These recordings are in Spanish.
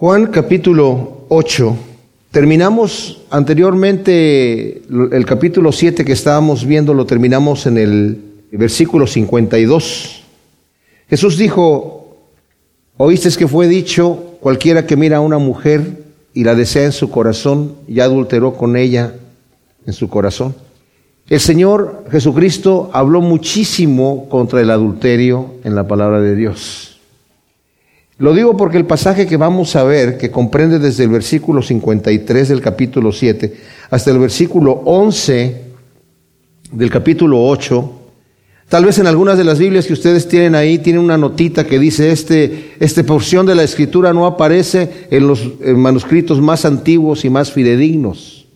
Juan capítulo 8. Terminamos anteriormente el capítulo 7 que estábamos viendo, lo terminamos en el versículo 52. Jesús dijo, oíste que fue dicho, cualquiera que mira a una mujer y la desea en su corazón, ya adulteró con ella en su corazón. El Señor Jesucristo habló muchísimo contra el adulterio en la palabra de Dios. Lo digo porque el pasaje que vamos a ver, que comprende desde el versículo 53 del capítulo 7 hasta el versículo 11 del capítulo 8, Tal vez en algunas de las Biblias que ustedes tienen ahí tienen una notita que dice este esta porción de la escritura no aparece en los manuscritos más antiguos y más fidedignos.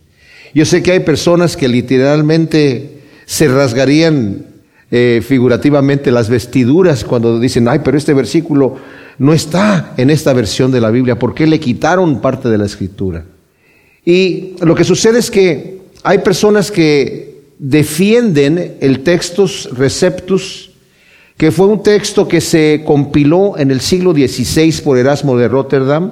Yo sé que hay personas que literalmente se rasgarían eh, figurativamente las vestiduras cuando dicen, ay, pero este versículo no está en esta versión de la Biblia, ¿por qué le quitaron parte de la escritura? Y lo que sucede es que hay personas que defienden el textus receptus, que fue un texto que se compiló en el siglo XVI por Erasmo de Rotterdam,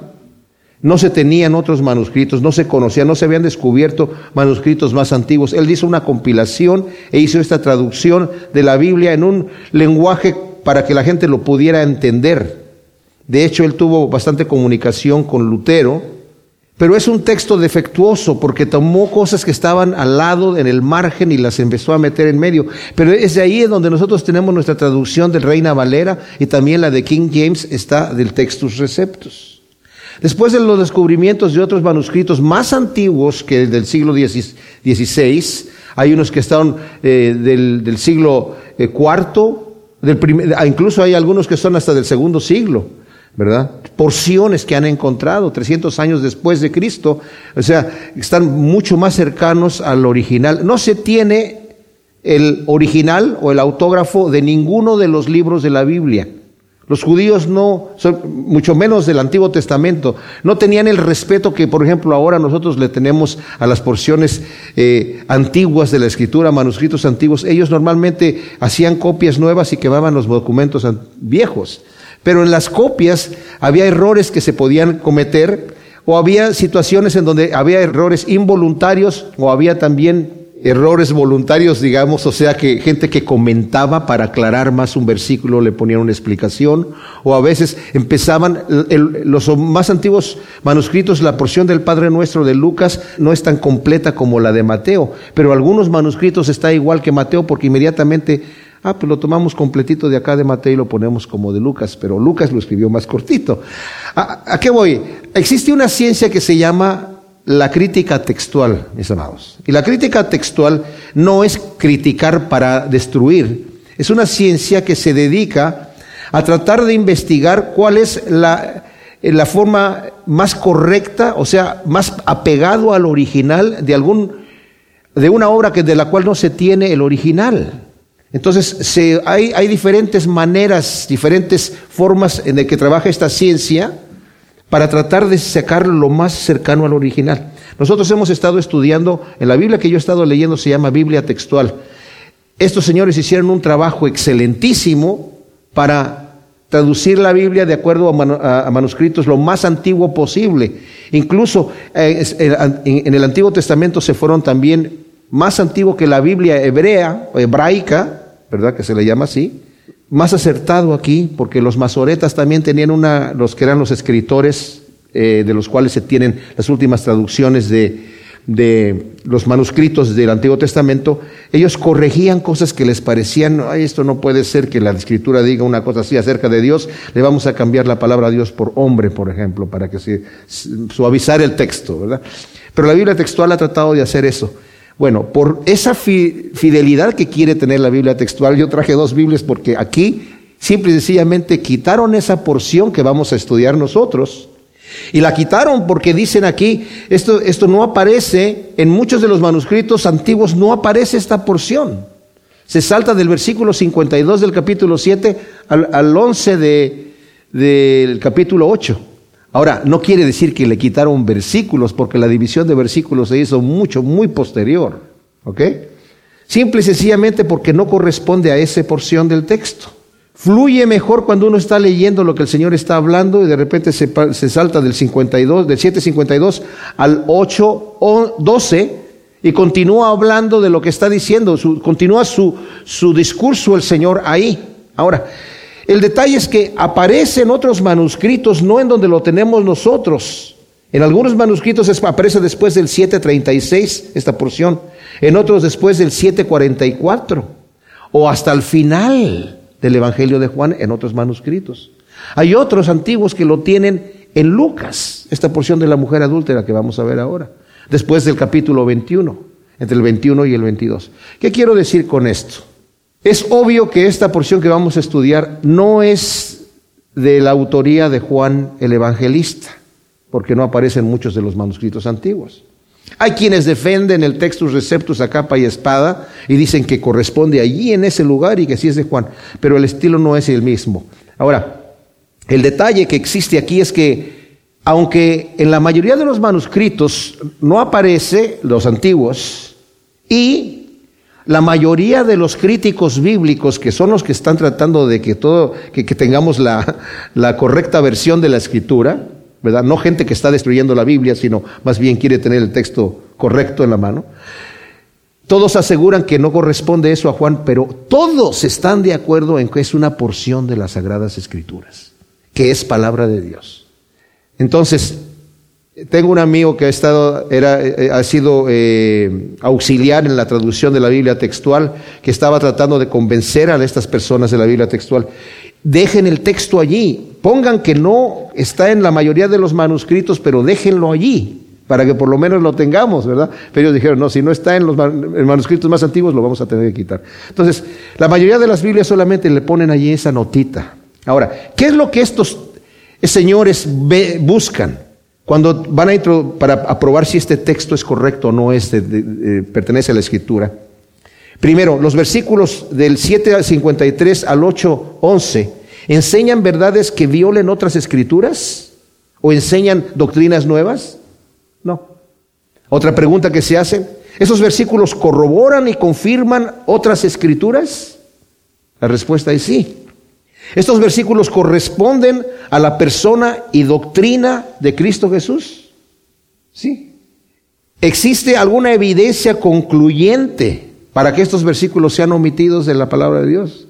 no se tenían otros manuscritos, no se conocían, no se habían descubierto manuscritos más antiguos. Él hizo una compilación e hizo esta traducción de la Biblia en un lenguaje para que la gente lo pudiera entender. De hecho, él tuvo bastante comunicación con Lutero, pero es un texto defectuoso porque tomó cosas que estaban al lado, en el margen, y las empezó a meter en medio. Pero es de ahí donde nosotros tenemos nuestra traducción del Reina Valera y también la de King James está del Textus Receptus. Después de los descubrimientos de otros manuscritos más antiguos que el del siglo XVI, hay unos que están eh, del, siglo IV, eh, ah, incluso hay algunos que son hasta del segundo siglo, ¿verdad? Porciones que han encontrado 300 años después de Cristo, o sea, están mucho más cercanos al original. No se tiene el original o el autógrafo de ninguno de los libros de la Biblia. Los judíos no, mucho menos del Antiguo Testamento, no tenían el respeto que, por ejemplo, ahora nosotros le tenemos a las porciones eh, antiguas de la escritura, manuscritos antiguos. Ellos normalmente hacían copias nuevas y quemaban los documentos viejos. Pero en las copias había errores que se podían cometer o había situaciones en donde había errores involuntarios o había también errores voluntarios, digamos, o sea que gente que comentaba para aclarar más un versículo le ponían una explicación, o a veces empezaban, los más antiguos manuscritos, la porción del Padre Nuestro de Lucas no es tan completa como la de Mateo, pero algunos manuscritos está igual que Mateo porque inmediatamente, ah, pues lo tomamos completito de acá de Mateo y lo ponemos como de Lucas, pero Lucas lo escribió más cortito. ¿A, a qué voy? Existe una ciencia que se llama la crítica textual, mis amados. Y la crítica textual no es criticar para destruir, es una ciencia que se dedica a tratar de investigar cuál es la, la forma más correcta, o sea, más apegado al original de algún de una obra que de la cual no se tiene el original. Entonces, hay, diferentes maneras, diferentes formas en las que trabaja esta ciencia para tratar de sacar lo más cercano al original. Nosotros hemos estado estudiando, en la Biblia que yo he estado leyendo se llama Biblia textual. Estos señores hicieron un trabajo excelentísimo para traducir la Biblia de acuerdo a, manuscritos lo más antiguo posible. Incluso eh, en el Antiguo Testamento se fueron también más antiguo que la Biblia hebrea o hebraica, ¿verdad? Que se le llama así más acertado aquí, porque los masoretas también tenían una, los que eran los escritores eh, de los cuales se tienen las últimas traducciones de, de los manuscritos del Antiguo Testamento, ellos corregían cosas que les parecían, Ay, esto no puede ser que la escritura diga una cosa así acerca de Dios, le vamos a cambiar la palabra a Dios por hombre, por ejemplo, para que se suavizar el texto, ¿verdad? Pero la Biblia textual ha tratado de hacer eso. Bueno, por esa fidelidad que quiere tener la Biblia textual, yo traje dos Biblias porque aquí simple y sencillamente quitaron esa porción que vamos a estudiar nosotros. Y la quitaron porque dicen aquí, esto, esto no aparece, en muchos de los manuscritos antiguos no aparece esta porción. Se salta del versículo 52 del capítulo 7 al, al 11 de, del capítulo 8. Ahora, no quiere decir que le quitaron versículos, porque la división de versículos se hizo mucho, muy posterior. ¿Ok? Simple y sencillamente porque no corresponde a esa porción del texto. Fluye mejor cuando uno está leyendo lo que el Señor está hablando y de repente se, salta del 52, del 752 al 812 y continúa hablando de lo que está diciendo, continúa su, su discurso el Señor ahí. Ahora, el detalle es que aparece en otros manuscritos, no en donde lo tenemos nosotros. En algunos manuscritos aparece después del 736, esta porción, en otros después del 744, o hasta el final del Evangelio de Juan en otros manuscritos. Hay otros antiguos que lo tienen en Lucas, esta porción de la mujer adúltera que vamos a ver ahora, después del capítulo 21, entre el 21 y el 22. ¿Qué quiero decir con esto? Es obvio que esta porción que vamos a estudiar no es de la autoría de Juan el Evangelista, porque no aparece en muchos de los manuscritos antiguos. Hay quienes defienden el textus receptus a capa y espada y dicen que corresponde allí en ese lugar y que sí es de Juan, pero el estilo no es el mismo. Ahora, el detalle que existe aquí es que aunque en la mayoría de los manuscritos no aparece los antiguos y la mayoría de los críticos bíblicos, que son los que están tratando de que todo, que, tengamos la, la correcta versión de la escritura, ¿verdad? No gente que está destruyendo la Biblia, sino más bien quiere tener el texto correcto en la mano. Todos aseguran que no corresponde eso a Juan, pero todos están de acuerdo en que es una porción de las Sagradas Escrituras, que es palabra de Dios. Entonces, tengo un amigo que ha, estado, era, eh, ha sido eh, auxiliar en la traducción de la Biblia textual, que estaba tratando de convencer a estas personas de la Biblia textual. Dejen el texto allí, pongan que no está en la mayoría de los manuscritos, pero déjenlo allí, para que por lo menos lo tengamos, ¿verdad? Pero ellos dijeron, no, si no está en los manuscritos más antiguos, lo vamos a tener que quitar. Entonces, la mayoría de las Biblias solamente le ponen allí esa notita. Ahora, ¿qué es lo que estos señores buscan? Cuando van a para aprobar si este texto es correcto o no es, pertenece a la escritura. Primero, los versículos del 7 al 53 al 8, 11, ¿enseñan verdades que violen otras escrituras? ¿O enseñan doctrinas nuevas? No. Otra pregunta que se hace, ¿esos versículos corroboran y confirman otras escrituras? La respuesta es sí. Estos versículos corresponden a la persona y doctrina de Cristo Jesús. Sí. ¿Existe alguna evidencia concluyente para que estos versículos sean omitidos de la palabra de Dios?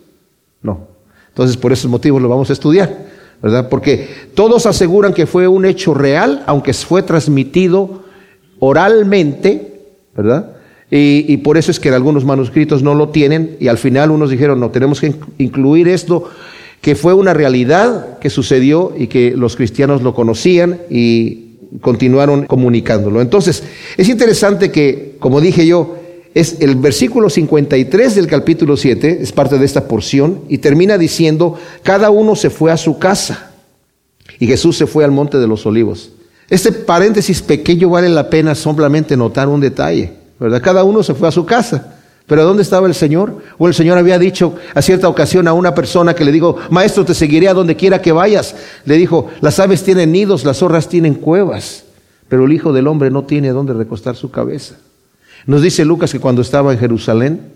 No. Entonces, por esos motivos lo vamos a estudiar, ¿verdad? Porque todos aseguran que fue un hecho real, aunque fue transmitido oralmente, ¿verdad? Y, y, por eso es que algunos manuscritos no lo tienen y al final unos dijeron, no, tenemos que incluir esto que fue una realidad que sucedió y que los cristianos lo conocían y continuaron comunicándolo. Entonces, es interesante que, como dije yo, es el versículo 53 del capítulo 7, es parte de esta porción, y termina diciendo, cada uno se fue a su casa, y Jesús se fue al monte de los olivos. Este paréntesis pequeño vale la pena solamente notar un detalle, ¿verdad? Cada uno se fue a su casa. Pero ¿dónde estaba el Señor? O el Señor había dicho a cierta ocasión a una persona que le dijo, maestro, te seguiré a donde quiera que vayas. Le dijo, las aves tienen nidos, las zorras tienen cuevas, pero el Hijo del Hombre no tiene dónde recostar su cabeza. Nos dice Lucas que cuando estaba en Jerusalén,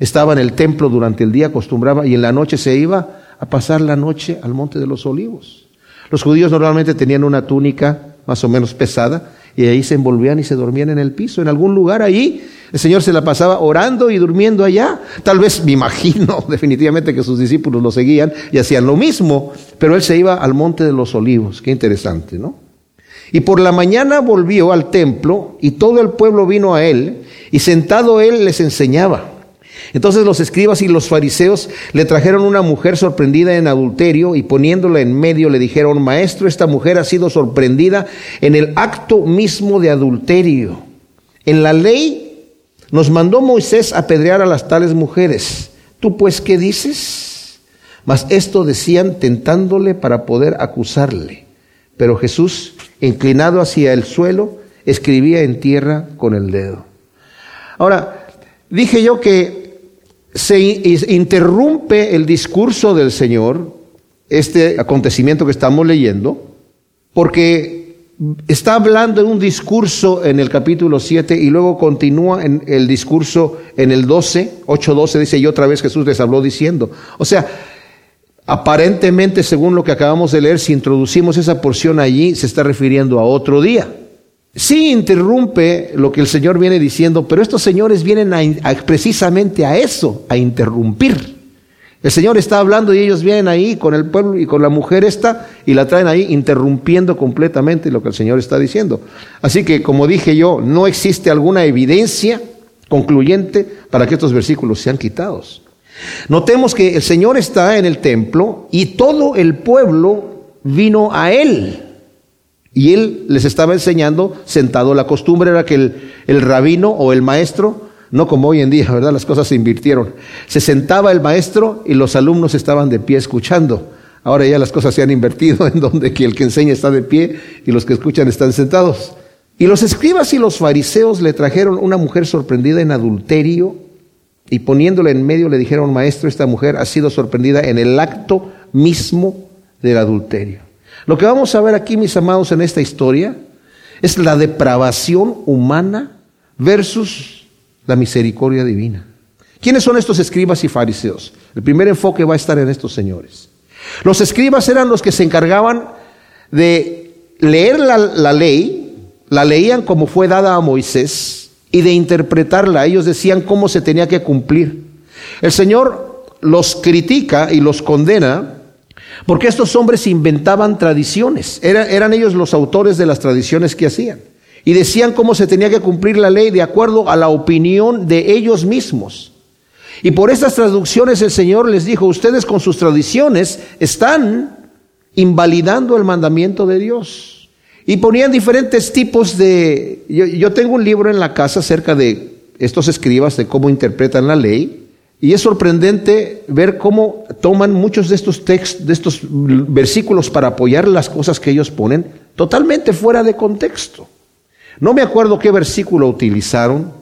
estaba en el templo durante el día, acostumbraba, y en la noche se iba a pasar la noche al monte de los olivos. Los judíos normalmente tenían una túnica más o menos pesada, y ahí se envolvían y se dormían en el piso, en algún lugar ahí el Señor se la pasaba orando y durmiendo allá. Tal vez me imagino definitivamente que sus discípulos lo seguían y hacían lo mismo, pero él se iba al monte de los olivos. Qué interesante, ¿no? Y por la mañana volvió al templo y todo el pueblo vino a él y sentado él les enseñaba. Entonces los escribas y los fariseos le trajeron una mujer sorprendida en adulterio y poniéndola en medio le dijeron, maestro, esta mujer ha sido sorprendida en el acto mismo de adulterio. En la ley nos mandó Moisés apedrear a las tales mujeres. ¿Tú pues qué dices? Mas esto decían tentándole para poder acusarle. Pero Jesús, inclinado hacia el suelo, escribía en tierra con el dedo. Ahora, dije yo que se interrumpe el discurso del Señor, este acontecimiento que estamos leyendo, porque está hablando en un discurso en el capítulo 7 y luego continúa en el discurso en el 12, 8, 12, dice, y otra vez Jesús les habló diciendo. O sea, Aparentemente, según lo que acabamos de leer, si introducimos esa porción allí, se está refiriendo a otro día. Sí interrumpe lo que el Señor viene diciendo, pero estos señores vienen precisamente a eso, a interrumpir. El Señor está hablando y ellos vienen ahí con el pueblo y con la mujer esta y la traen ahí interrumpiendo completamente lo que el Señor está diciendo. Así que, como dije yo, no existe alguna evidencia concluyente para que estos versículos sean quitados. Notemos que el Señor está en el templo y todo el pueblo vino a Él. Y él les estaba enseñando sentado. La costumbre era que el, el, rabino o el maestro, no como hoy en día, ¿verdad? Las cosas se invirtieron. Se sentaba el maestro y los alumnos estaban de pie escuchando. Ahora ya las cosas se han invertido en donde el que enseña está de pie y los que escuchan están sentados. Y los escribas y los fariseos le trajeron una mujer sorprendida en adulterio y poniéndola en medio le dijeron, maestro, esta mujer ha sido sorprendida en el acto mismo del adulterio. Lo que vamos a ver aquí, mis amados, en esta historia es la depravación humana versus la misericordia divina. ¿Quiénes son estos escribas y fariseos? El primer enfoque va a estar en estos señores. Los escribas eran los que se encargaban de leer la, la ley, la leían como fue dada a Moisés y de interpretarla. Ellos decían cómo se tenía que cumplir. El Señor los critica y los condena porque estos hombres inventaban tradiciones, eran ellos los autores de las tradiciones que hacían. Y decían cómo se tenía que cumplir la ley de acuerdo a la opinión de ellos mismos. Y por estas traducciones el Señor les dijo, ustedes con sus tradiciones están invalidando el mandamiento de Dios. Y ponían diferentes tipos de... Yo, yo tengo un libro en la casa acerca de estos escribas, de cómo interpretan la ley. Y es sorprendente ver cómo toman muchos de estos textos, de estos versículos para apoyar las cosas que ellos ponen totalmente fuera de contexto. No me acuerdo qué versículo utilizaron,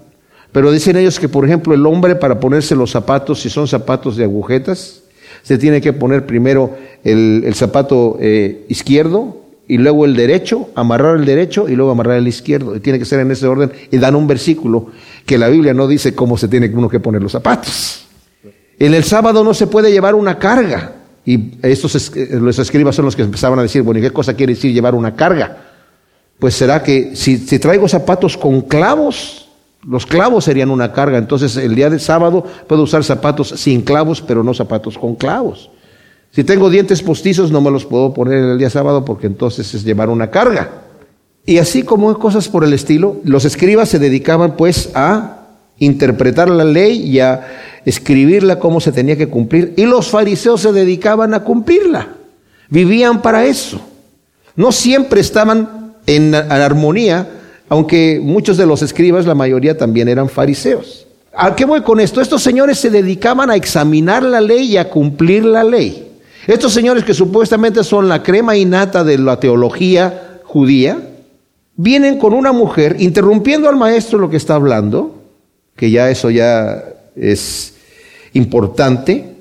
pero dicen ellos que, por ejemplo, el hombre para ponerse los zapatos, si son zapatos de agujetas, se tiene que poner primero el, zapato eh, izquierdo y luego el derecho, amarrar el derecho y luego amarrar el izquierdo. Y tiene que ser en ese orden. Y dan un versículo que la Biblia no dice cómo se tiene uno que poner los zapatos. En el sábado no se puede llevar una carga. Y estos los escribas son los que empezaban a decir, bueno, ¿y qué cosa quiere decir llevar una carga? Pues será que si, si traigo zapatos con clavos, los clavos serían una carga. Entonces el día del sábado puedo usar zapatos sin clavos, pero no zapatos con clavos. Si tengo dientes postizos no me los puedo poner el día sábado porque entonces es llevar una carga. Y así como cosas por el estilo, los escribas se dedicaban pues a interpretar la ley y a escribirla como se tenía que cumplir. Y los fariseos se dedicaban a cumplirla. Vivían para eso. No siempre estaban en armonía, aunque muchos de los escribas, la mayoría también eran fariseos. ¿A qué voy con esto? Estos señores se dedicaban a examinar la ley y a cumplir la ley. Estos señores que supuestamente son la crema innata de la teología judía, vienen con una mujer interrumpiendo al maestro lo que está hablando, que ya eso ya es importante,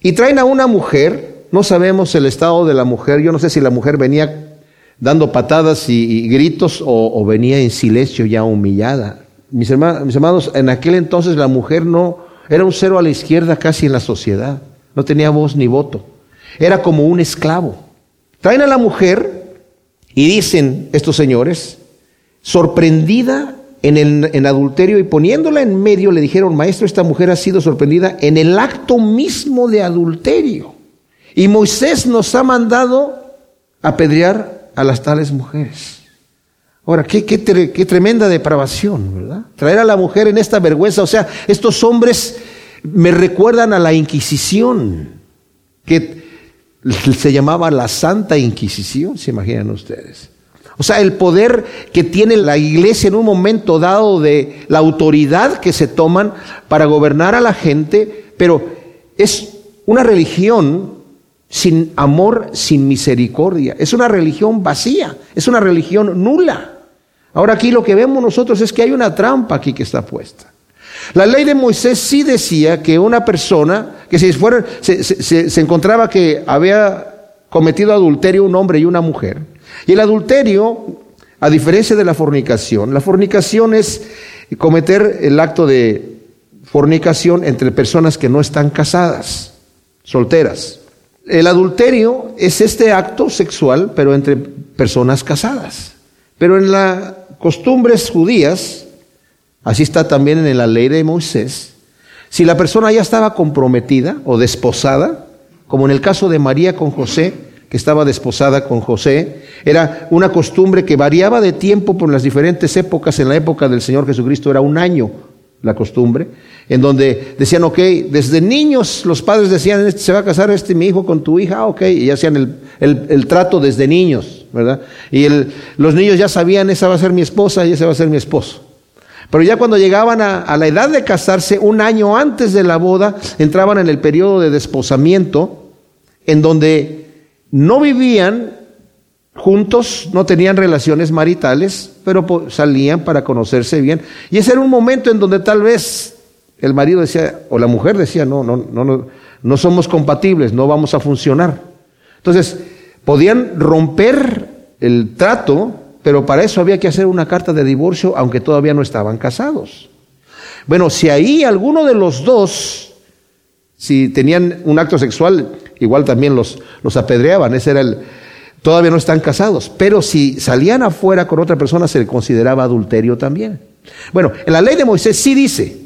y traen a una mujer, no sabemos el estado de la mujer, yo no sé si la mujer venía dando patadas y, gritos o, venía en silencio ya humillada. Mis hermanos, mis hermanos, en aquel entonces la mujer no era un cero a la izquierda casi en la sociedad, no tenía voz ni voto, era como un esclavo. Traen a la mujer y dicen estos señores, sorprendida en, adulterio y poniéndola en medio le dijeron, maestro, esta mujer ha sido sorprendida en el acto mismo de adulterio. Y Moisés nos ha mandado apedrear a las tales mujeres. Ahora, qué, qué, qué, tremenda depravación, ¿verdad? Traer a la mujer en esta vergüenza. O sea, estos hombres me recuerdan a la Inquisición, que se llamaba la Santa Inquisición, se imaginan ustedes. O sea, el poder que tiene la iglesia en un momento dado de la autoridad que se toman para gobernar a la gente, pero es una religión sin amor, sin misericordia. Es una religión vacía, es una religión nula. Ahora aquí lo que vemos nosotros es que hay una trampa aquí que está puesta. La ley de Moisés sí decía que una persona que si fuera, se, se encontraba que había cometido adulterio un hombre y una mujer, y el adulterio, a diferencia de la fornicación, la fornicación es cometer el acto de fornicación entre personas que no están casadas, solteras. El adulterio es este acto sexual, pero entre personas casadas. Pero en las costumbres judías, así está también en la ley de Moisés, si la persona ya estaba comprometida o desposada, como en el caso de María con José, que estaba desposada con José, era una costumbre que variaba de tiempo por las diferentes épocas. En la época del Señor Jesucristo era un año la costumbre, en donde decían, ok, desde niños los padres decían, este se va a casar este mi hijo con tu hija, ok, y hacían el, el, trato desde niños, ¿verdad? Y el, los niños ya sabían, esa va a ser mi esposa y ese va a ser mi esposo. Pero ya cuando llegaban a, a, la edad de casarse, un año antes de la boda, entraban en el periodo de desposamiento, en donde no vivían juntos, no tenían relaciones maritales, pero salían para conocerse bien. Y ese era un momento en donde tal vez el marido decía, o la mujer decía, no, no, no, no, no somos compatibles, no vamos a funcionar. Entonces, podían romper el trato, pero para eso había que hacer una carta de divorcio, aunque todavía no estaban casados. Bueno, si ahí alguno de los dos, si tenían un acto sexual, igual también los, los apedreaban, ese era el, todavía no están casados, pero si salían afuera con otra persona se le consideraba adulterio también. Bueno, en la ley de Moisés sí dice,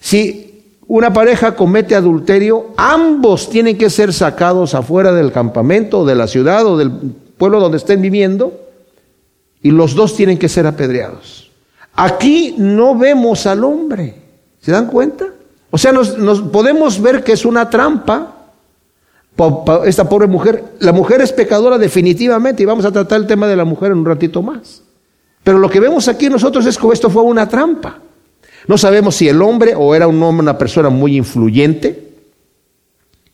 si una pareja comete adulterio, ambos tienen que ser sacados afuera del campamento, de la ciudad o del pueblo donde estén viviendo, y los dos tienen que ser apedreados. Aquí no vemos al hombre, ¿se dan cuenta? O sea, nos, nos podemos ver que es una trampa, esta pobre mujer. La mujer es pecadora definitivamente y vamos a tratar el tema de la mujer en un ratito más. Pero lo que vemos aquí nosotros es que esto fue una trampa. No sabemos si el hombre o era un hombre, una persona muy influyente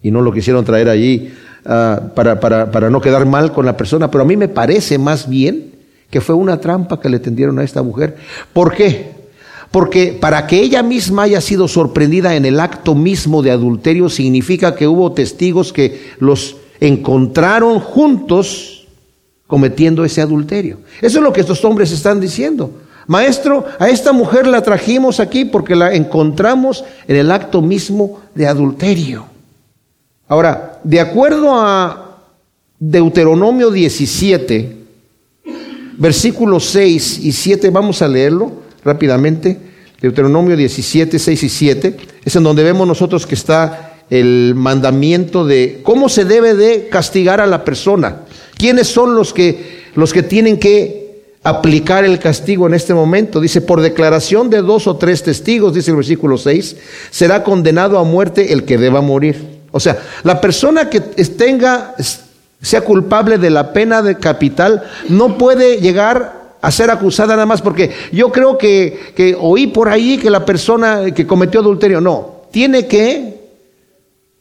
y no lo quisieron traer allí uh, para, para, para no quedar mal con la persona, pero a mí me parece más bien que fue una trampa que le tendieron a esta mujer. ¿Por qué? Porque para que ella misma haya sido sorprendida en el acto mismo de adulterio significa que hubo testigos que los encontraron juntos cometiendo ese adulterio. Eso es lo que estos hombres están diciendo. Maestro, a esta mujer la trajimos aquí porque la encontramos en el acto mismo de adulterio. Ahora, de acuerdo a Deuteronomio 17, versículos 6 y 7, vamos a leerlo rápidamente. Deuteronomio 17, 6 y 7, es en donde vemos nosotros que está el mandamiento de cómo se debe de castigar a la persona. ¿Quiénes son los que, los que tienen que aplicar el castigo en este momento? Dice, por declaración de dos o tres testigos, dice el versículo 6, será condenado a muerte el que deba morir. O sea, la persona que tenga, sea culpable de la pena de capital, no puede llegar a ser acusada nada más porque yo creo que, que oí por ahí que la persona que cometió adulterio, no, tiene que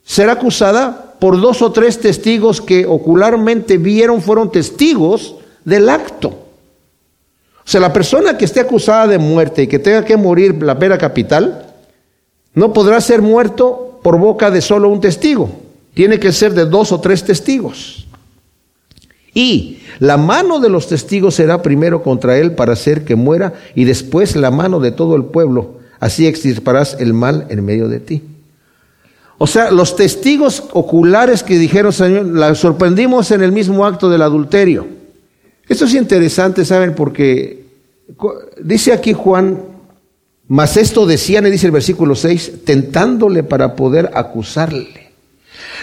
ser acusada por dos o tres testigos que ocularmente vieron, fueron testigos del acto. O sea, la persona que esté acusada de muerte y que tenga que morir la pena capital, no podrá ser muerto por boca de solo un testigo. Tiene que ser de dos o tres testigos. Y la mano de los testigos será primero contra él para hacer que muera y después la mano de todo el pueblo. Así extirparás el mal en medio de ti. O sea, los testigos oculares que dijeron, Señor, la sorprendimos en el mismo acto del adulterio. Esto es interesante, ¿saben? Porque dice aquí Juan, mas esto decían, y dice el versículo 6, tentándole para poder acusarle.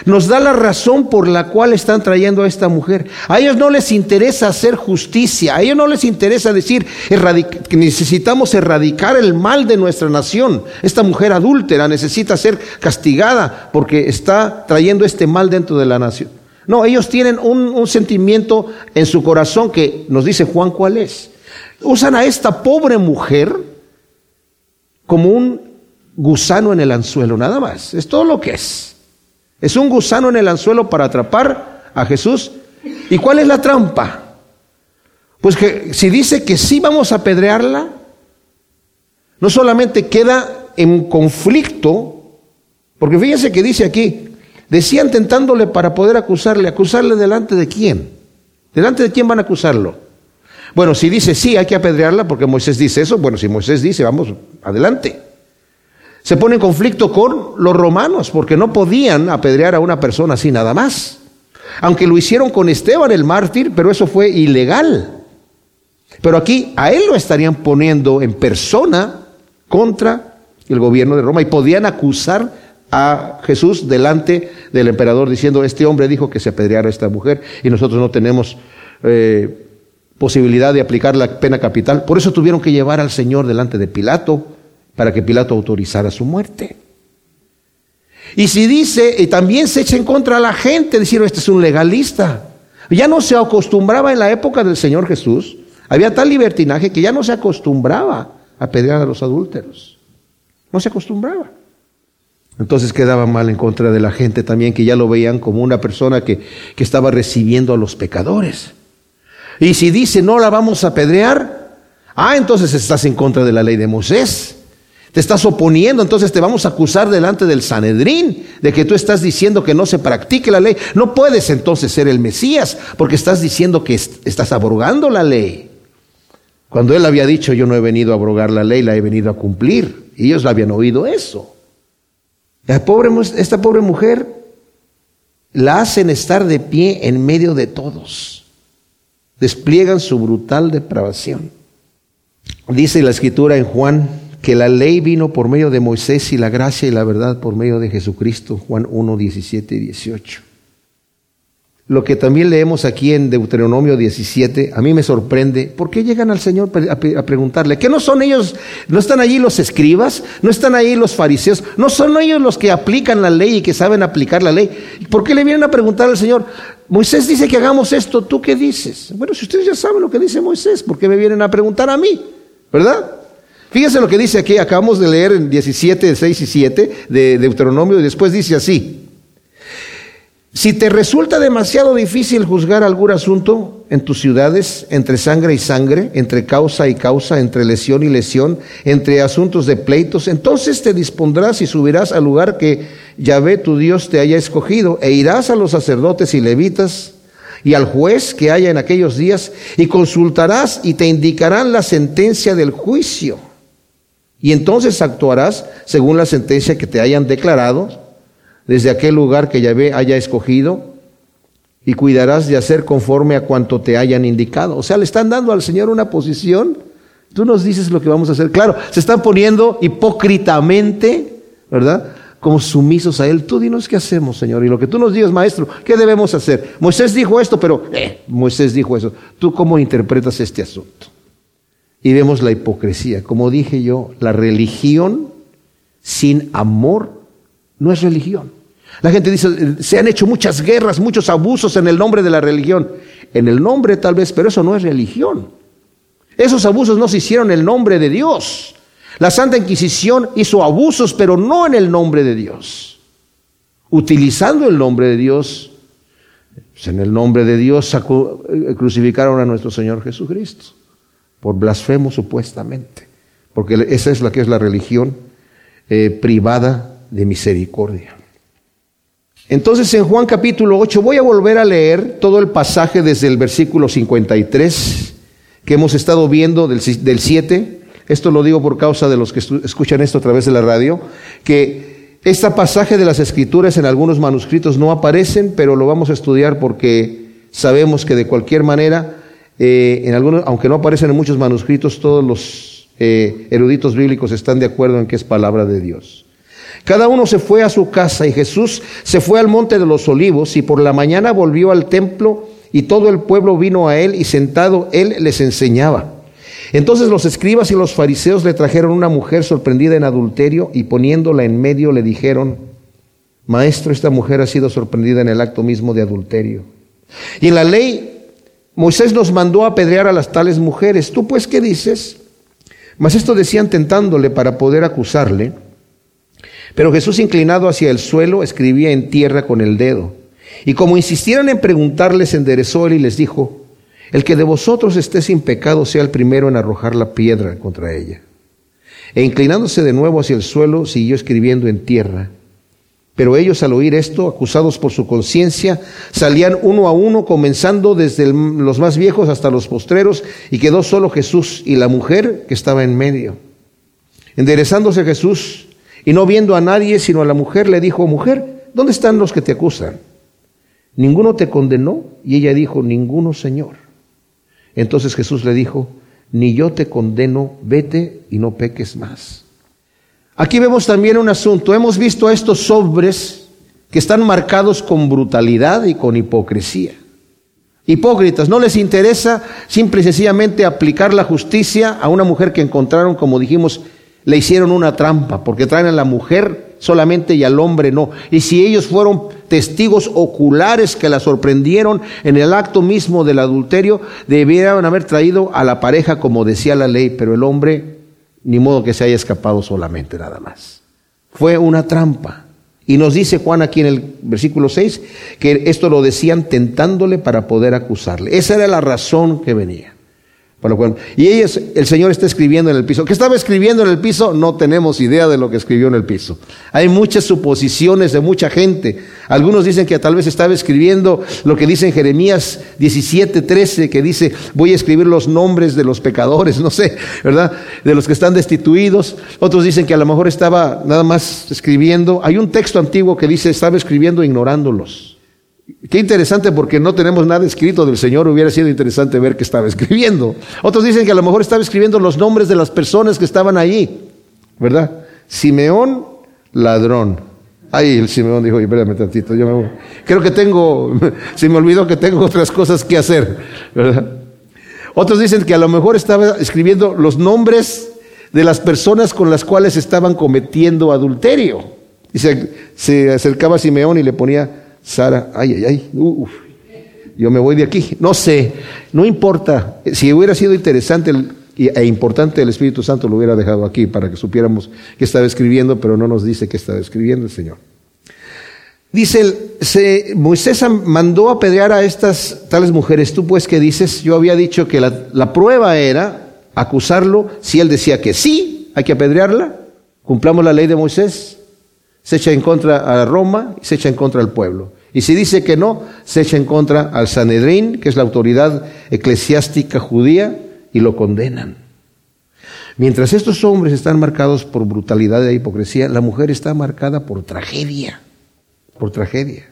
Nos da la razón por la cual están trayendo a esta mujer. A ellos no les interesa hacer justicia, a ellos no les interesa decir que necesitamos erradicar el mal de nuestra nación. Esta mujer adúltera necesita ser castigada porque está trayendo este mal dentro de la nación. No, ellos tienen un, un sentimiento en su corazón que nos dice Juan cuál es. Usan a esta pobre mujer como un gusano en el anzuelo, nada más. Es todo lo que es. Es un gusano en el anzuelo para atrapar a Jesús. ¿Y cuál es la trampa? Pues que si dice que sí vamos a apedrearla, no solamente queda en conflicto, porque fíjense que dice aquí, decían tentándole para poder acusarle, acusarle delante de quién, delante de quién van a acusarlo. Bueno, si dice sí, hay que apedrearla, porque Moisés dice eso, bueno, si Moisés dice, vamos, adelante. Se pone en conflicto con los romanos porque no podían apedrear a una persona así nada más. Aunque lo hicieron con Esteban el mártir, pero eso fue ilegal. Pero aquí a él lo estarían poniendo en persona contra el gobierno de Roma y podían acusar a Jesús delante del emperador diciendo, este hombre dijo que se apedreara a esta mujer y nosotros no tenemos eh, posibilidad de aplicar la pena capital. Por eso tuvieron que llevar al Señor delante de Pilato para que Pilato autorizara su muerte. Y si dice, y también se echa en contra a la gente, decir, este es un legalista. Ya no se acostumbraba en la época del Señor Jesús, había tal libertinaje que ya no se acostumbraba a pedrear a los adúlteros. No se acostumbraba. Entonces quedaba mal en contra de la gente también, que ya lo veían como una persona que, que estaba recibiendo a los pecadores. Y si dice, no la vamos a apedrear, ah, entonces estás en contra de la ley de Moisés. Te estás oponiendo, entonces te vamos a acusar delante del Sanedrín de que tú estás diciendo que no se practique la ley. No puedes entonces ser el Mesías porque estás diciendo que estás abrogando la ley. Cuando él había dicho, yo no he venido a abrogar la ley, la he venido a cumplir. Y ellos habían oído eso. esta pobre mujer la hacen estar de pie en medio de todos. Despliegan su brutal depravación. Dice la escritura en Juan que la ley vino por medio de Moisés y la gracia y la verdad por medio de Jesucristo, Juan 1, 17 y 18. Lo que también leemos aquí en Deuteronomio 17, a mí me sorprende, ¿por qué llegan al Señor a preguntarle? ¿Que no son ellos, no están allí los escribas, no están ahí los fariseos, no son ellos los que aplican la ley y que saben aplicar la ley? ¿Por qué le vienen a preguntar al Señor? Moisés dice que hagamos esto, ¿tú qué dices? Bueno, si ustedes ya saben lo que dice Moisés, ¿por qué me vienen a preguntar a mí? ¿Verdad? Fíjense lo que dice aquí, acabamos de leer en 17, 6 y 7 de Deuteronomio y después dice así. Si te resulta demasiado difícil juzgar algún asunto en tus ciudades, entre sangre y sangre, entre causa y causa, entre lesión y lesión, entre asuntos de pleitos, entonces te dispondrás y subirás al lugar que Yahvé tu Dios te haya escogido, e irás a los sacerdotes y levitas y al juez que haya en aquellos días, y consultarás y te indicarán la sentencia del juicio y entonces actuarás según la sentencia que te hayan declarado desde aquel lugar que Yahvé haya escogido y cuidarás de hacer conforme a cuanto te hayan indicado. O sea, le están dando al Señor una posición. Tú nos dices lo que vamos a hacer. Claro, se están poniendo hipócritamente, ¿verdad? Como sumisos a Él. Tú dinos qué hacemos, Señor. Y lo que tú nos digas, maestro, ¿qué debemos hacer? Moisés dijo esto, pero eh, Moisés dijo eso. ¿Tú cómo interpretas este asunto? Y vemos la hipocresía. Como dije yo, la religión sin amor no es religión. La gente dice, se han hecho muchas guerras, muchos abusos en el nombre de la religión. En el nombre tal vez, pero eso no es religión. Esos abusos no se hicieron en el nombre de Dios. La Santa Inquisición hizo abusos, pero no en el nombre de Dios. Utilizando el nombre de Dios, pues en el nombre de Dios eh, crucificaron a nuestro Señor Jesucristo por blasfemo supuestamente, porque esa es la que es la religión eh, privada de misericordia. Entonces en Juan capítulo 8 voy a volver a leer todo el pasaje desde el versículo 53 que hemos estado viendo del, del 7. Esto lo digo por causa de los que escuchan esto a través de la radio, que este pasaje de las escrituras en algunos manuscritos no aparecen, pero lo vamos a estudiar porque sabemos que de cualquier manera eh, en algunos, aunque no aparecen en muchos manuscritos, todos los eh, eruditos bíblicos están de acuerdo en que es palabra de Dios. Cada uno se fue a su casa y Jesús se fue al monte de los olivos y por la mañana volvió al templo y todo el pueblo vino a él y sentado él les enseñaba. Entonces los escribas y los fariseos le trajeron una mujer sorprendida en adulterio y poniéndola en medio le dijeron, Maestro, esta mujer ha sido sorprendida en el acto mismo de adulterio. Y en la ley Moisés nos mandó a apedrear a las tales mujeres. ¿Tú pues qué dices? Mas esto decían tentándole para poder acusarle. Pero Jesús, inclinado hacia el suelo, escribía en tierra con el dedo. Y como insistieran en preguntarles, enderezó él y les dijo, el que de vosotros esté sin pecado sea el primero en arrojar la piedra contra ella. E inclinándose de nuevo hacia el suelo, siguió escribiendo en tierra. Pero ellos al oír esto, acusados por su conciencia, salían uno a uno, comenzando desde los más viejos hasta los postreros, y quedó solo Jesús y la mujer que estaba en medio. Enderezándose Jesús Y no viendo a nadie sino a la mujer, le dijo, mujer, ¿dónde están los que te acusan? ¿Ninguno te condenó? Y ella dijo, ninguno, Señor. Entonces Jesús le dijo, ni yo te condeno, vete y no peques más. Aquí vemos también un asunto. Hemos visto a estos hombres que están marcados con brutalidad y con hipocresía. Hipócritas, no les interesa simple y sencillamente aplicar la justicia a una mujer que encontraron, como dijimos, le hicieron una trampa, porque traen a la mujer solamente y al hombre no. Y si ellos fueron testigos oculares que la sorprendieron en el acto mismo del adulterio, debieran haber traído a la pareja como decía la ley, pero el hombre ni modo que se haya escapado solamente nada más. Fue una trampa. Y nos dice Juan aquí en el versículo 6 que esto lo decían tentándole para poder acusarle. Esa era la razón que venía y ellos, el Señor está escribiendo en el piso. ¿Qué estaba escribiendo en el piso? No tenemos idea de lo que escribió en el piso. Hay muchas suposiciones de mucha gente. Algunos dicen que tal vez estaba escribiendo lo que dice en Jeremías 17, 13, que dice, voy a escribir los nombres de los pecadores, no sé, ¿verdad? De los que están destituidos. Otros dicen que a lo mejor estaba nada más escribiendo. Hay un texto antiguo que dice, estaba escribiendo ignorándolos. Qué interesante porque no tenemos nada escrito del Señor, hubiera sido interesante ver qué estaba escribiendo. Otros dicen que a lo mejor estaba escribiendo los nombres de las personas que estaban allí, ¿verdad? Simeón, ladrón. Ay, el Simeón dijo, espérame tantito, yo me creo que tengo, se me olvidó que tengo otras cosas que hacer, ¿verdad? Otros dicen que a lo mejor estaba escribiendo los nombres de las personas con las cuales estaban cometiendo adulterio. Y se, se acercaba a Simeón y le ponía Sara, ay, ay, ay, yo me voy de aquí. No sé, no importa. Si hubiera sido interesante e importante, el Espíritu Santo lo hubiera dejado aquí para que supiéramos qué estaba escribiendo, pero no nos dice qué estaba escribiendo el Señor. Dice, se, Moisés mandó apedrear a estas tales mujeres. Tú pues, ¿qué dices? Yo había dicho que la, la prueba era acusarlo. Si él decía que sí, hay que apedrearla. Cumplamos la ley de Moisés se echa en contra a Roma y se echa en contra al pueblo. Y si dice que no, se echa en contra al Sanedrín, que es la autoridad eclesiástica judía, y lo condenan. Mientras estos hombres están marcados por brutalidad e hipocresía, la mujer está marcada por tragedia, por tragedia.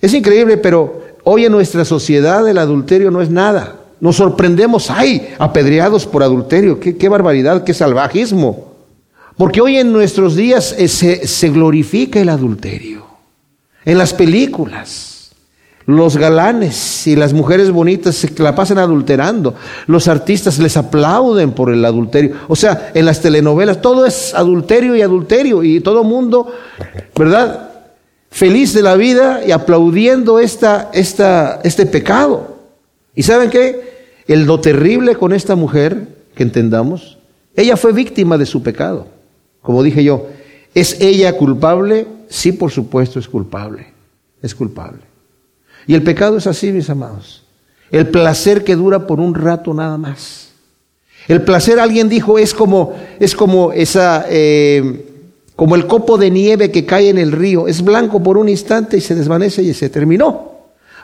Es increíble, pero hoy en nuestra sociedad el adulterio no es nada. Nos sorprendemos, ay, apedreados por adulterio, qué, qué barbaridad, qué salvajismo. Porque hoy en nuestros días eh, se, glorifica el adulterio. En las películas, los galanes y las mujeres bonitas se la pasan adulterando. Los artistas les aplauden por el adulterio. O sea, en las telenovelas todo es adulterio y adulterio. Y todo mundo, ¿verdad? Feliz de la vida y aplaudiendo esta, esta, este pecado. ¿Y saben qué? El lo terrible con esta mujer, que entendamos, ella fue víctima de su pecado. Como dije yo, ¿es ella culpable? Sí, por supuesto es culpable. Es culpable. Y el pecado es así, mis amados. El placer que dura por un rato nada más. El placer, alguien dijo, es como, es como esa, eh, como el copo de nieve que cae en el río. Es blanco por un instante y se desvanece y se terminó.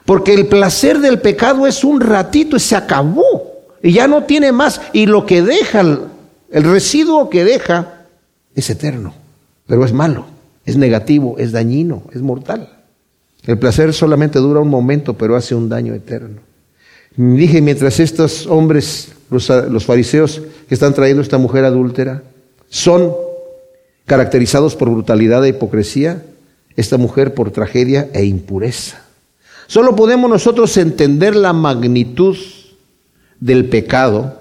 Porque el placer del pecado es un ratito y se acabó. Y ya no tiene más. Y lo que deja, el residuo que deja, es eterno, pero es malo, es negativo, es dañino, es mortal. El placer solamente dura un momento, pero hace un daño eterno. Dije, mientras estos hombres, los, fariseos que están trayendo a esta mujer adúltera, son caracterizados por brutalidad e hipocresía, esta mujer por tragedia e impureza. Solo podemos nosotros entender la magnitud del pecado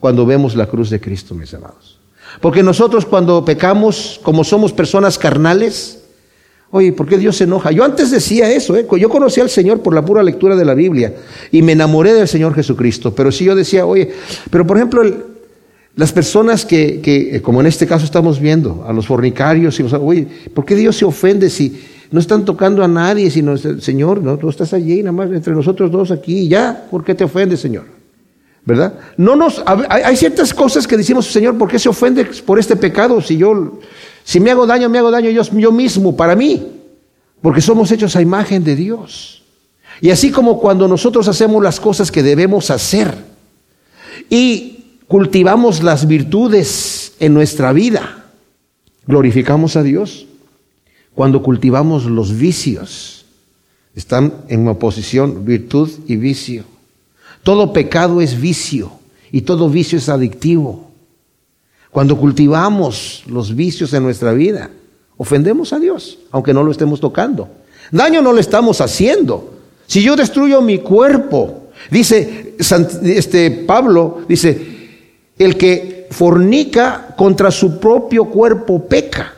cuando vemos la cruz de Cristo, mis amados. Porque nosotros cuando pecamos, como somos personas carnales, oye, ¿por qué Dios se enoja? Yo antes decía eso, ¿eh? yo conocí al Señor por la pura lectura de la Biblia y me enamoré del Señor Jesucristo. Pero si yo decía, oye, pero por ejemplo, las personas que, que, como en este caso estamos viendo, a los fornicarios, y, oye, ¿por qué Dios se ofende si no están tocando a nadie, sino Señor, no, tú estás allí, nada más entre nosotros dos aquí, ya, ¿por qué te ofende, Señor? ¿Verdad? No nos, hay ciertas cosas que decimos, Señor, ¿por qué se ofende por este pecado? Si yo, si me hago daño, me hago daño yo, yo mismo, para mí, porque somos hechos a imagen de Dios. Y así como cuando nosotros hacemos las cosas que debemos hacer y cultivamos las virtudes en nuestra vida, glorificamos a Dios. Cuando cultivamos los vicios, están en oposición virtud y vicio. Todo pecado es vicio y todo vicio es adictivo. Cuando cultivamos los vicios en nuestra vida, ofendemos a Dios, aunque no lo estemos tocando. Daño no le estamos haciendo. Si yo destruyo mi cuerpo, dice este Pablo, dice, el que fornica contra su propio cuerpo peca.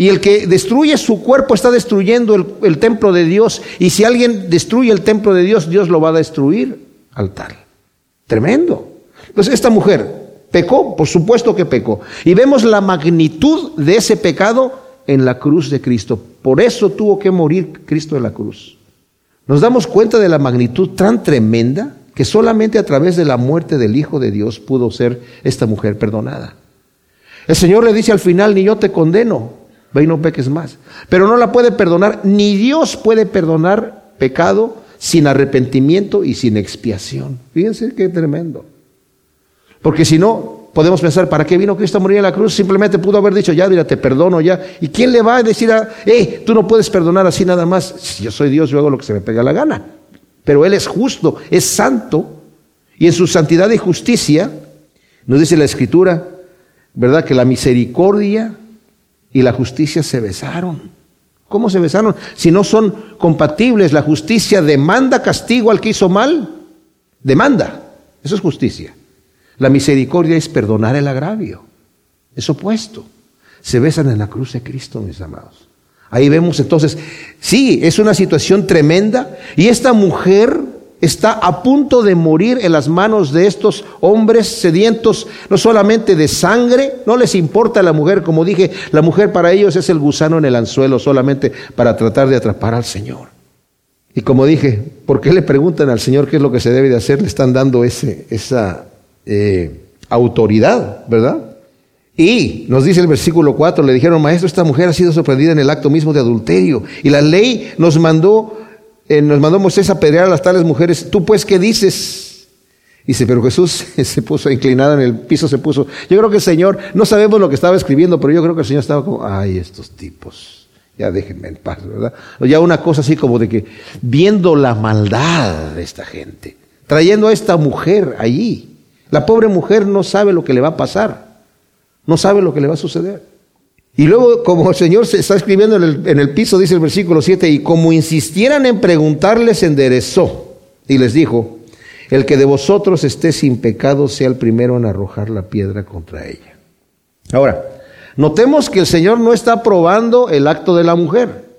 Y el que destruye su cuerpo está destruyendo el, templo de Dios. Y si alguien destruye el templo de Dios, Dios lo va a destruir al tal. Tremendo. Entonces, esta mujer pecó, por supuesto que pecó. Y vemos la magnitud de ese pecado en la cruz de Cristo. Por eso tuvo que morir Cristo en la cruz. Nos damos cuenta de la magnitud tan tremenda que solamente a través de la muerte del Hijo de Dios pudo ser esta mujer perdonada. El Señor le dice al final, ni yo te condeno, ve y no peques más. Pero no la puede perdonar, ni Dios puede perdonar pecado sin arrepentimiento y sin expiación. Fíjense qué tremendo. Porque si no, podemos pensar, ¿para qué vino Cristo a morir en la cruz? Simplemente pudo haber dicho, ya, mira, te perdono ya. ¿Y quién le va a decir a, eh, tú no puedes perdonar así nada más? Si yo soy Dios, yo hago lo que se me pega la gana. Pero Él es justo, es santo, y en su santidad y justicia, nos dice la Escritura, ¿verdad? Que la misericordia y la justicia se besaron. ¿Cómo se besaron? Si no son compatibles, la justicia demanda castigo al que hizo mal. Demanda. Eso es justicia. La misericordia es perdonar el agravio. Es opuesto. Se besan en la cruz de Cristo, mis amados. Ahí vemos entonces, sí, es una situación tremenda y esta mujer está a punto de morir en las manos de estos hombres sedientos, no solamente de sangre, no les importa la mujer, como dije, la mujer para ellos es el gusano en el anzuelo solamente para tratar de atrapar al Señor. Y como dije, ¿por qué le preguntan al Señor qué es lo que se debe de hacer? Le están dando ese, esa eh, autoridad, ¿verdad? Y nos dice el versículo 4, le dijeron, maestro, esta mujer ha sido sorprendida en el acto mismo de adulterio. Y la ley nos mandó, eh, nos mandó Moisés a apedrear a las tales mujeres. ¿Tú pues qué dices? Dice, pero Jesús se puso inclinado en el piso, se puso. Yo creo que el Señor, no sabemos lo que estaba escribiendo, pero yo creo que el Señor estaba como, ay, estos tipos, ya déjenme en paz, ¿verdad? O ya una cosa así como de que, viendo la maldad de esta gente, trayendo a esta mujer allí. La pobre mujer no sabe lo que le va a pasar. No sabe lo que le va a suceder. Y luego, como el Señor se está escribiendo en el, piso, dice el versículo 7, y como insistieran en preguntarles, enderezó y les dijo, el que de vosotros esté sin pecado sea el primero en arrojar la piedra contra ella. Ahora, notemos que el Señor no está probando el acto de la mujer.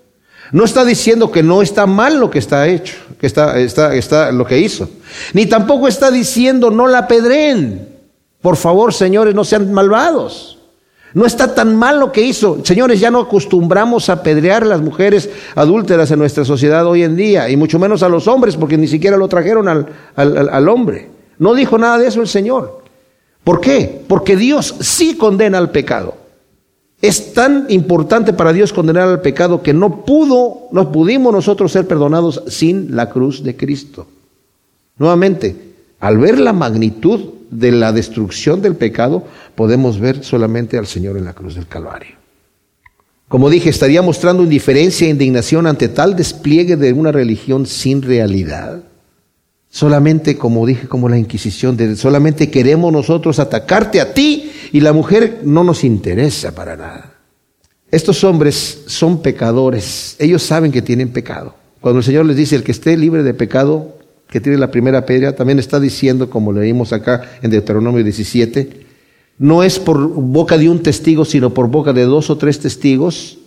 No está diciendo que no está mal lo que está hecho, que está, está, está lo que hizo. Ni tampoco está diciendo no la pedreen. Por favor, señores, no sean malvados. No está tan mal lo que hizo. Señores, ya no acostumbramos a apedrear a las mujeres adúlteras en nuestra sociedad hoy en día, y mucho menos a los hombres, porque ni siquiera lo trajeron al, al hombre. No dijo nada de eso el Señor. ¿Por qué? Porque Dios sí condena al pecado. Es tan importante para Dios condenar al pecado que no pudo, no pudimos nosotros ser perdonados sin la cruz de Cristo. Nuevamente, al ver la magnitud de la destrucción del pecado, podemos ver solamente al Señor en la cruz del Calvario. Como dije, estaría mostrando indiferencia e indignación ante tal despliegue de una religión sin realidad. Solamente, como dije, como la Inquisición, solamente queremos nosotros atacarte a ti y la mujer no nos interesa para nada. Estos hombres son pecadores, ellos saben que tienen pecado. Cuando el Señor les dice, el que esté libre de pecado, que tiene la primera piedra, también está diciendo, como leímos acá en Deuteronomio 17, no es por boca de un testigo, sino por boca de dos o tres testigos,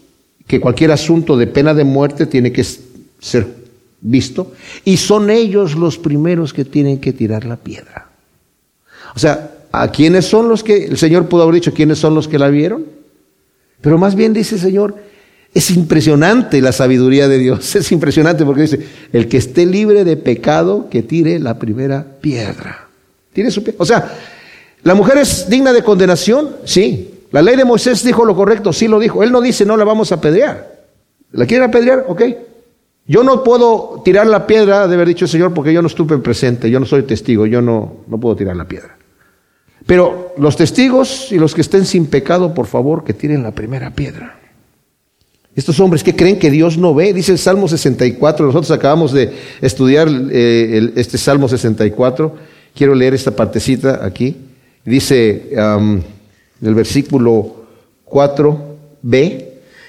que cualquier asunto de pena de muerte tiene que ser visto, y son ellos los primeros que tienen que tirar la piedra. O sea, ¿a quiénes son los que, el Señor pudo haber dicho, quiénes son los que la vieron? Pero más bien dice el Señor, es impresionante la sabiduría de Dios, es impresionante porque dice, el que esté libre de pecado, que tire la primera piedra. Tiene su O sea, ¿la mujer es digna de condenación? Sí. ¿La ley de Moisés dijo lo correcto? Sí lo dijo. Él no dice, no la vamos a apedrear. ¿La quieren apedrear? Ok. Yo no puedo tirar la piedra, de haber dicho el Señor, porque yo no estuve presente, yo no soy testigo, yo no, no puedo tirar la piedra. Pero los testigos y los que estén sin pecado, por favor, que tiren la primera piedra. Estos hombres que creen que Dios no ve, dice el Salmo 64, nosotros acabamos de estudiar eh, este Salmo 64, quiero leer esta partecita aquí, dice en el versículo 4b,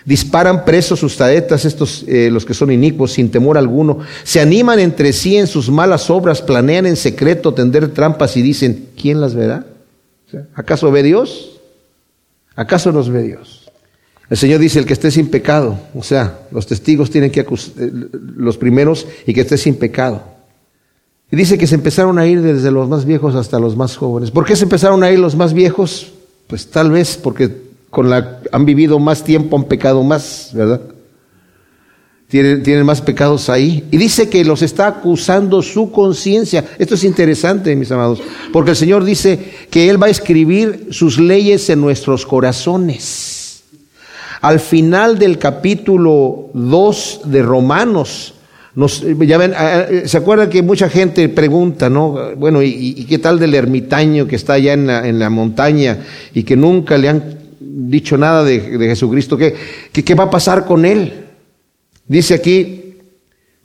disparan presos sus taetas, estos eh, los que son inicuos, sin temor alguno, se animan entre sí en sus malas obras, planean en secreto tender trampas y dicen, ¿quién las verá? ¿Acaso ve Dios? ¿Acaso nos ve Dios? El Señor dice, el que esté sin pecado, o sea, los testigos tienen que acusar, eh, los primeros y que esté sin pecado. Y dice que se empezaron a ir desde los más viejos hasta los más jóvenes. ¿Por qué se empezaron a ir los más viejos? Pues tal vez porque con la, han vivido más tiempo, han pecado más, ¿verdad? Tienen, tienen más pecados ahí. Y dice que los está acusando su conciencia. Esto es interesante, mis amados, porque el Señor dice que Él va a escribir sus leyes en nuestros corazones. Al final del capítulo 2 de Romanos, nos, ya ven, ¿se acuerdan que mucha gente pregunta, no? Bueno, ¿y, qué tal del ermitaño que está allá en la, montaña y que nunca le han dicho nada de, Jesucristo? ¿Qué, ¿Qué va a pasar con él? Dice aquí,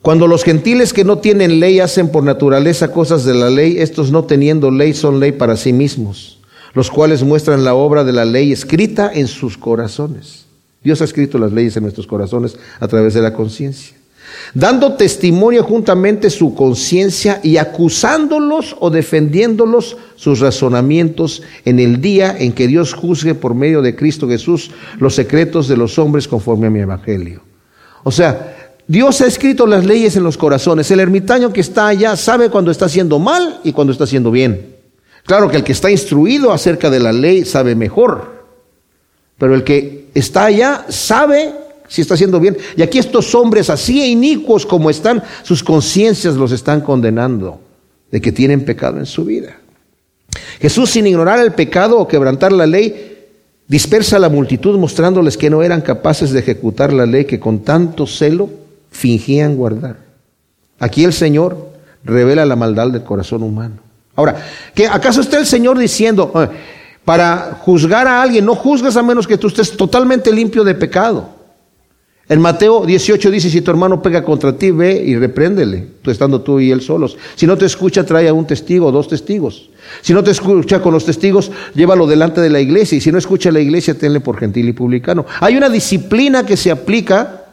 cuando los gentiles que no tienen ley hacen por naturaleza cosas de la ley, estos no teniendo ley son ley para sí mismos, los cuales muestran la obra de la ley escrita en sus corazones. Dios ha escrito las leyes en nuestros corazones a través de la conciencia, dando testimonio juntamente su conciencia y acusándolos o defendiéndolos sus razonamientos en el día en que Dios juzgue por medio de Cristo Jesús los secretos de los hombres conforme a mi evangelio. O sea, Dios ha escrito las leyes en los corazones. El ermitaño que está allá sabe cuando está haciendo mal y cuando está haciendo bien. Claro que el que está instruido acerca de la ley sabe mejor, pero el que está allá, sabe si está haciendo bien. Y aquí estos hombres, así inicuos como están, sus conciencias los están condenando de que tienen pecado en su vida. Jesús, sin ignorar el pecado o quebrantar la ley, dispersa a la multitud mostrándoles que no eran capaces de ejecutar la ley que con tanto celo fingían guardar. Aquí el Señor revela la maldad del corazón humano. Ahora, ¿qué, ¿acaso está el Señor diciendo, ah, para juzgar a alguien, no juzgas a menos que tú estés totalmente limpio de pecado. En Mateo 18 dice, si tu hermano pega contra ti, ve y repréndele, tú estando tú y él solos. Si no te escucha, trae a un testigo o dos testigos. Si no te escucha con los testigos, llévalo delante de la iglesia. Y si no escucha a la iglesia, tenle por gentil y publicano. Hay una disciplina que se aplica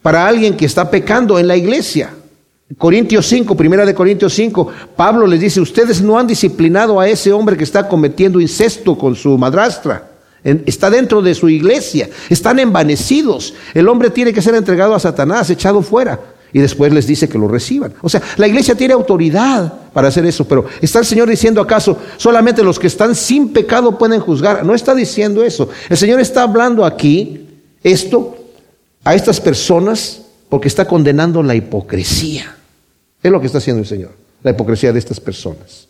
para alguien que está pecando en la iglesia. Corintios 5, primera de Corintios 5, Pablo les dice, ustedes no han disciplinado a ese hombre que está cometiendo incesto con su madrastra. Está dentro de su iglesia, están envanecidos. El hombre tiene que ser entregado a Satanás, echado fuera. Y después les dice que lo reciban. O sea, la iglesia tiene autoridad para hacer eso, pero ¿está el Señor diciendo acaso solamente los que están sin pecado pueden juzgar? No está diciendo eso. El Señor está hablando aquí esto a estas personas porque está condenando la hipocresía. Es lo que está haciendo el Señor, la hipocresía de estas personas.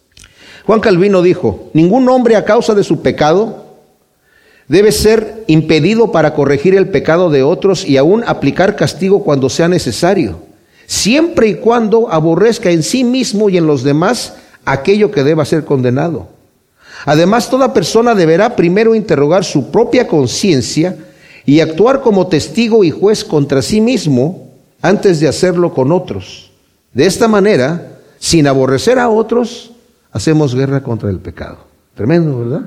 Juan Calvino dijo, ningún hombre a causa de su pecado debe ser impedido para corregir el pecado de otros y aún aplicar castigo cuando sea necesario, siempre y cuando aborrezca en sí mismo y en los demás aquello que deba ser condenado. Además, toda persona deberá primero interrogar su propia conciencia y actuar como testigo y juez contra sí mismo antes de hacerlo con otros. De esta manera, sin aborrecer a otros, hacemos guerra contra el pecado. Tremendo, ¿verdad?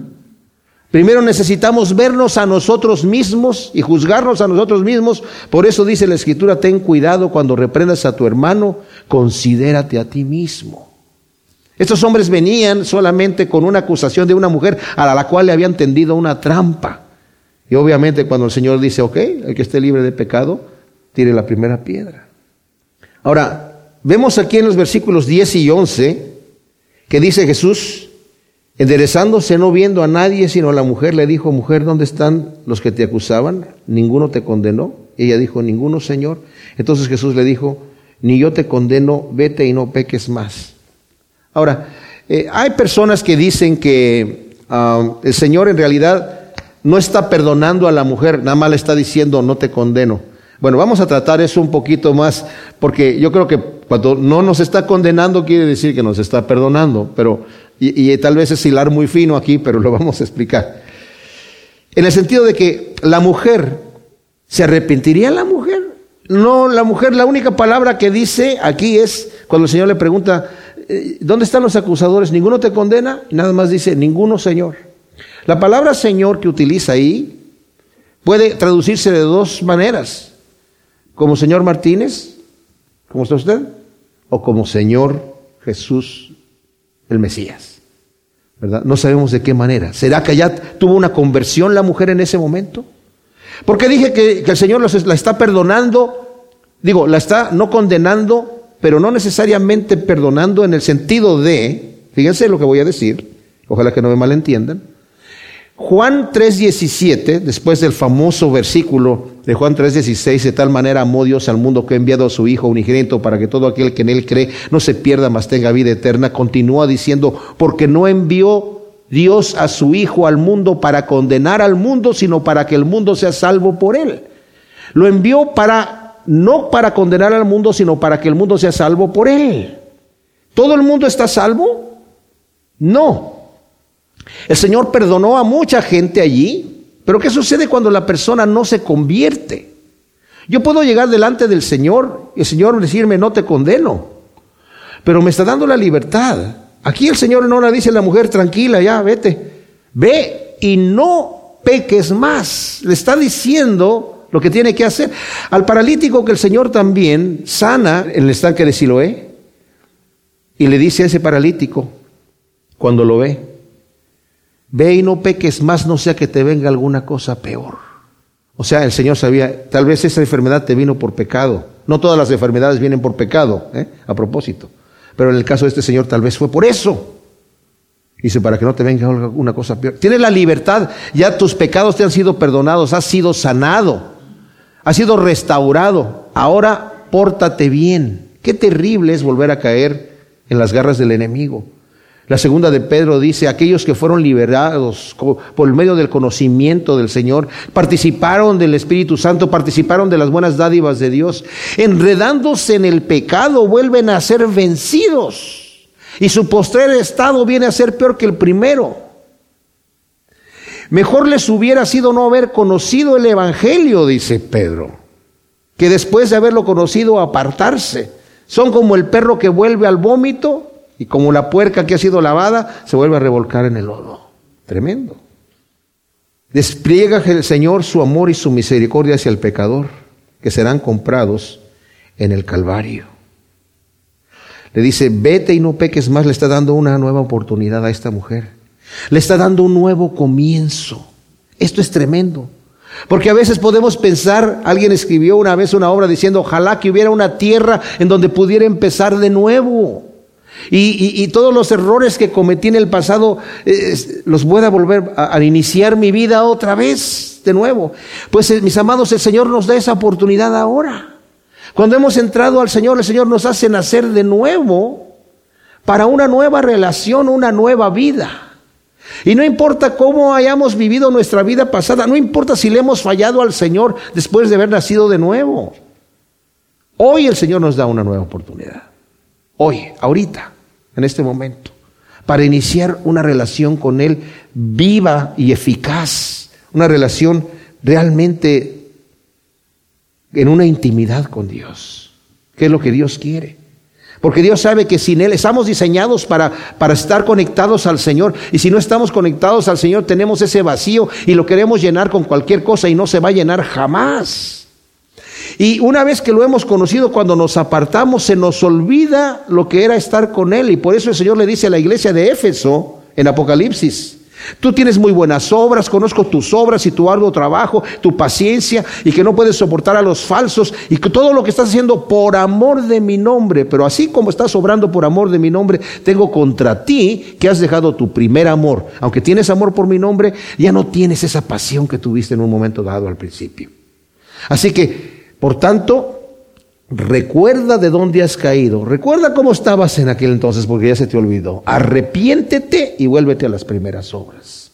Primero necesitamos vernos a nosotros mismos y juzgarnos a nosotros mismos. Por eso dice la Escritura, ten cuidado cuando reprendas a tu hermano, considérate a ti mismo. Estos hombres venían solamente con una acusación de una mujer a la cual le habían tendido una trampa. Y obviamente cuando el Señor dice, ok, el que esté libre de pecado, tire la primera piedra. Ahora, Vemos aquí en los versículos 10 y 11 que dice Jesús, enderezándose, no viendo a nadie, sino a la mujer, le dijo, mujer, ¿dónde están los que te acusaban? ¿Ninguno te condenó? ella dijo, ninguno, Señor. Entonces Jesús le dijo, ni yo te condeno, vete y no peques más. Ahora, eh, hay personas que dicen que ah, el Señor en realidad no está perdonando a la mujer, nada más le está diciendo, no te condeno. Bueno, vamos a tratar eso un poquito más, porque yo creo que cuando no nos está condenando quiere decir que nos está perdonando, pero Y, y tal vez es hilar muy fino aquí, pero lo vamos a explicar. En el sentido de que la mujer, ¿se arrepentiría la mujer? No, la mujer, la única palabra que dice aquí es cuando el Señor le pregunta, eh, ¿dónde están los acusadores? ¿Ninguno te condena? Nada más dice, ninguno, Señor. La palabra Señor que utiliza ahí puede traducirse de dos maneras. Como Señor Martínez, ¿cómo está usted? O como Señor Jesús el Mesías. ¿Verdad? No sabemos de qué manera. ¿Será que ya tuvo una conversión la mujer en ese momento? Porque dije que, el Señor la está perdonando, digo, la está no condenando, pero no necesariamente perdonando en el sentido de, fíjense lo que voy a decir, ojalá que no me malentiendan. Juan 3:17, después del famoso versículo de Juan 3:16, de tal manera amó Dios al mundo que ha enviado a su Hijo unigénito para que todo aquel que en él cree no se pierda, mas tenga vida eterna, continúa diciendo, porque no envió Dios a su Hijo al mundo para condenar al mundo, sino para que el mundo sea salvo por él. Lo envió para, no para condenar al mundo, sino para que el mundo sea salvo por él. ¿Todo el mundo está salvo? No. El Señor perdonó a mucha gente allí, pero ¿qué sucede cuando la persona no se convierte? Yo puedo llegar delante del Señor y el Señor decirme, no te condeno, pero me está dando la libertad Aquí el Señor no le dice a la mujer, tranquila, ya, vete. Ve y no peques más. Le está diciendo lo que tiene que hacer. Al paralítico que el Señor también sana en el estanque de Siloé. Y le dice a ese paralítico, cuando lo ve, ve y no peques más, no sea que te venga alguna cosa peor. O sea, el Señor sabía, tal vez esa enfermedad te vino por pecado. No todas las enfermedades vienen por pecado, ¿eh? a propósito. Pero en el caso de este señor tal vez fue por eso. Dice, para que no te venga una cosa peor. Tienes la libertad, ya tus pecados te han sido perdonados, has sido sanado, has sido restaurado. Ahora pórtate bien. Qué terrible es volver a caer en las garras del enemigo. La segunda de Pedro dice, aquellos que fueron liberados por medio del conocimiento del Señor, participaron del Espíritu Santo, participaron de las buenas dádivas de Dios, enredándose en el pecado, vuelven a ser vencidos. Y su postrer estado viene a ser peor que el primero. Mejor les hubiera sido no haber conocido el Evangelio, dice Pedro, que después de haberlo conocido apartarse. Son como el perro que vuelve al vómito y como la puerca que ha sido lavada, se vuelve a revolcar en el lodo. Tremendo. Despliega el Señor su amor y su misericordia hacia el pecador, que serán comprados en el Calvario. Le dice, vete y no peques más, le está dando una nueva oportunidad a esta mujer. Le está dando un nuevo comienzo. Esto es tremendo. Porque a veces podemos pensar, alguien escribió una vez una obra diciendo, ojalá que hubiera una tierra en donde pudiera empezar de nuevo. Y, todos los errores que cometí en el pasado los voy a volver a, iniciar mi vida otra vez, de nuevo. Pues eh, mis amados, el Señor nos da esa oportunidad ahora. Cuando hemos entrado al Señor, el Señor nos hace nacer de nuevo para una nueva relación, una nueva vida. Y no importa cómo hayamos vivido nuestra vida pasada, no importa si le hemos fallado al Señor después de haber nacido de nuevo. Hoy el Señor nos da una nueva oportunidad hoy, ahorita, en este momento, para iniciar una relación con Él viva y eficaz, una relación realmente en una intimidad con Dios, que es lo que Dios quiere. Porque Dios sabe que sin Él estamos diseñados para, para estar conectados al Señor. Y si no estamos conectados al Señor, tenemos ese vacío y lo queremos llenar con cualquier cosa y no se va a llenar jamás. Y una vez que lo hemos conocido, cuando nos apartamos, se nos olvida lo que era estar con Él. Y por eso el Señor le dice a la iglesia de Éfeso en Apocalipsis, Tú tienes muy buenas obras, conozco tus obras y tu arduo trabajo, tu paciencia y que no puedes soportar a los falsos y que todo lo que estás haciendo por amor de mi nombre, pero así como estás obrando por amor de mi nombre, tengo contra ti que has dejado tu primer amor. Aunque tienes amor por mi nombre, ya no tienes esa pasión que tuviste en un momento dado al principio. Así que por tanto, recuerda de dónde has caído. Recuerda cómo estabas en aquel entonces, porque ya se te olvidó. Arrepiéntete y vuélvete a las primeras obras.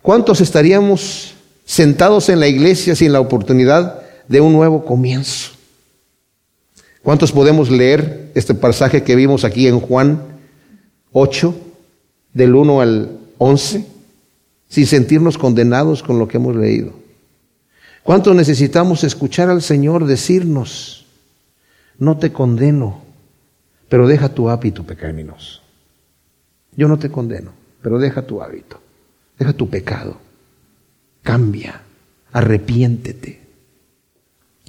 ¿Cuántos estaríamos sentados en la iglesia sin la oportunidad de un nuevo comienzo? ¿Cuántos podemos leer este pasaje que vimos aquí en Juan 8 del 1 al 11 sin sentirnos condenados con lo que hemos leído? ¿Cuánto necesitamos escuchar al Señor decirnos, no te condeno, pero deja tu hábito pecaminoso? Yo no te condeno, pero deja tu hábito, deja tu pecado, cambia, arrepiéntete.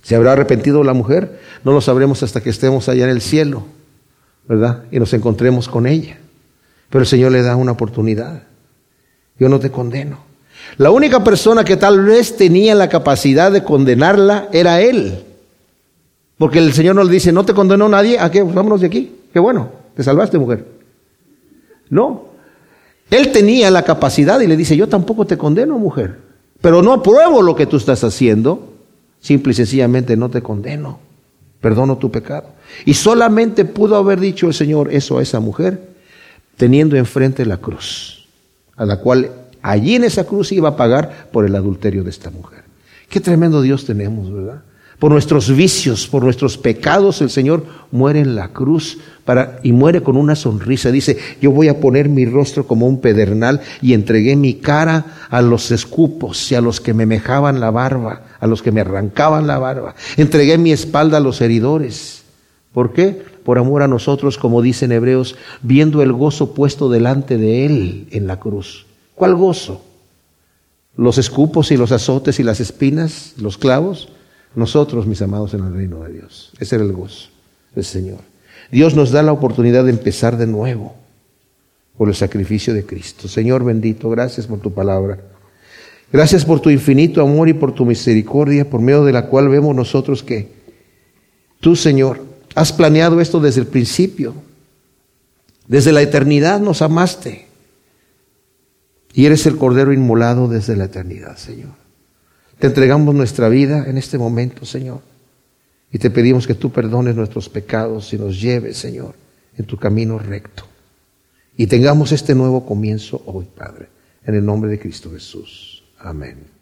¿Se habrá arrepentido la mujer? No lo sabremos hasta que estemos allá en el cielo, ¿verdad? Y nos encontremos con ella. Pero el Señor le da una oportunidad. Yo no te condeno. La única persona que tal vez tenía la capacidad de condenarla era él. Porque el Señor no le dice, no te condenó nadie, ¿a qué? vámonos de aquí. Qué bueno, te salvaste, mujer. No. Él tenía la capacidad y le dice, yo tampoco te condeno, mujer. Pero no apruebo lo que tú estás haciendo. Simple y sencillamente no te condeno. Perdono tu pecado. Y solamente pudo haber dicho el Señor eso a esa mujer teniendo enfrente la cruz, a la cual allí en esa cruz iba a pagar por el adulterio de esta mujer. Qué tremendo Dios tenemos, ¿verdad? Por nuestros vicios, por nuestros pecados, el Señor muere en la cruz y muere con una sonrisa. Dice, yo voy a poner mi rostro como un pedernal y entregué mi cara a los escupos y a los que me mejaban la barba, a los que me arrancaban la barba. Entregué mi espalda a los heridores. ¿Por qué? Por amor a nosotros, como dicen Hebreos, viendo el gozo puesto delante de Él en la cruz. ¿Cuál gozo? Los escupos y los azotes y las espinas, los clavos. Nosotros, mis amados, en el reino de Dios. Ese era el gozo del Señor. Dios nos da la oportunidad de empezar de nuevo por el sacrificio de Cristo. Señor bendito, gracias por tu palabra. Gracias por tu infinito amor y por tu misericordia, por medio de la cual vemos nosotros que tú, Señor, Has planeado esto desde el principio. Desde la eternidad nos amaste. Y eres el Cordero inmolado desde la eternidad, Señor. Te entregamos nuestra vida en este momento, Señor. Y te pedimos que tú perdones nuestros pecados y nos lleves, Señor, en tu camino recto. Y tengamos este nuevo comienzo hoy, Padre, en el nombre de Cristo Jesús. Amén.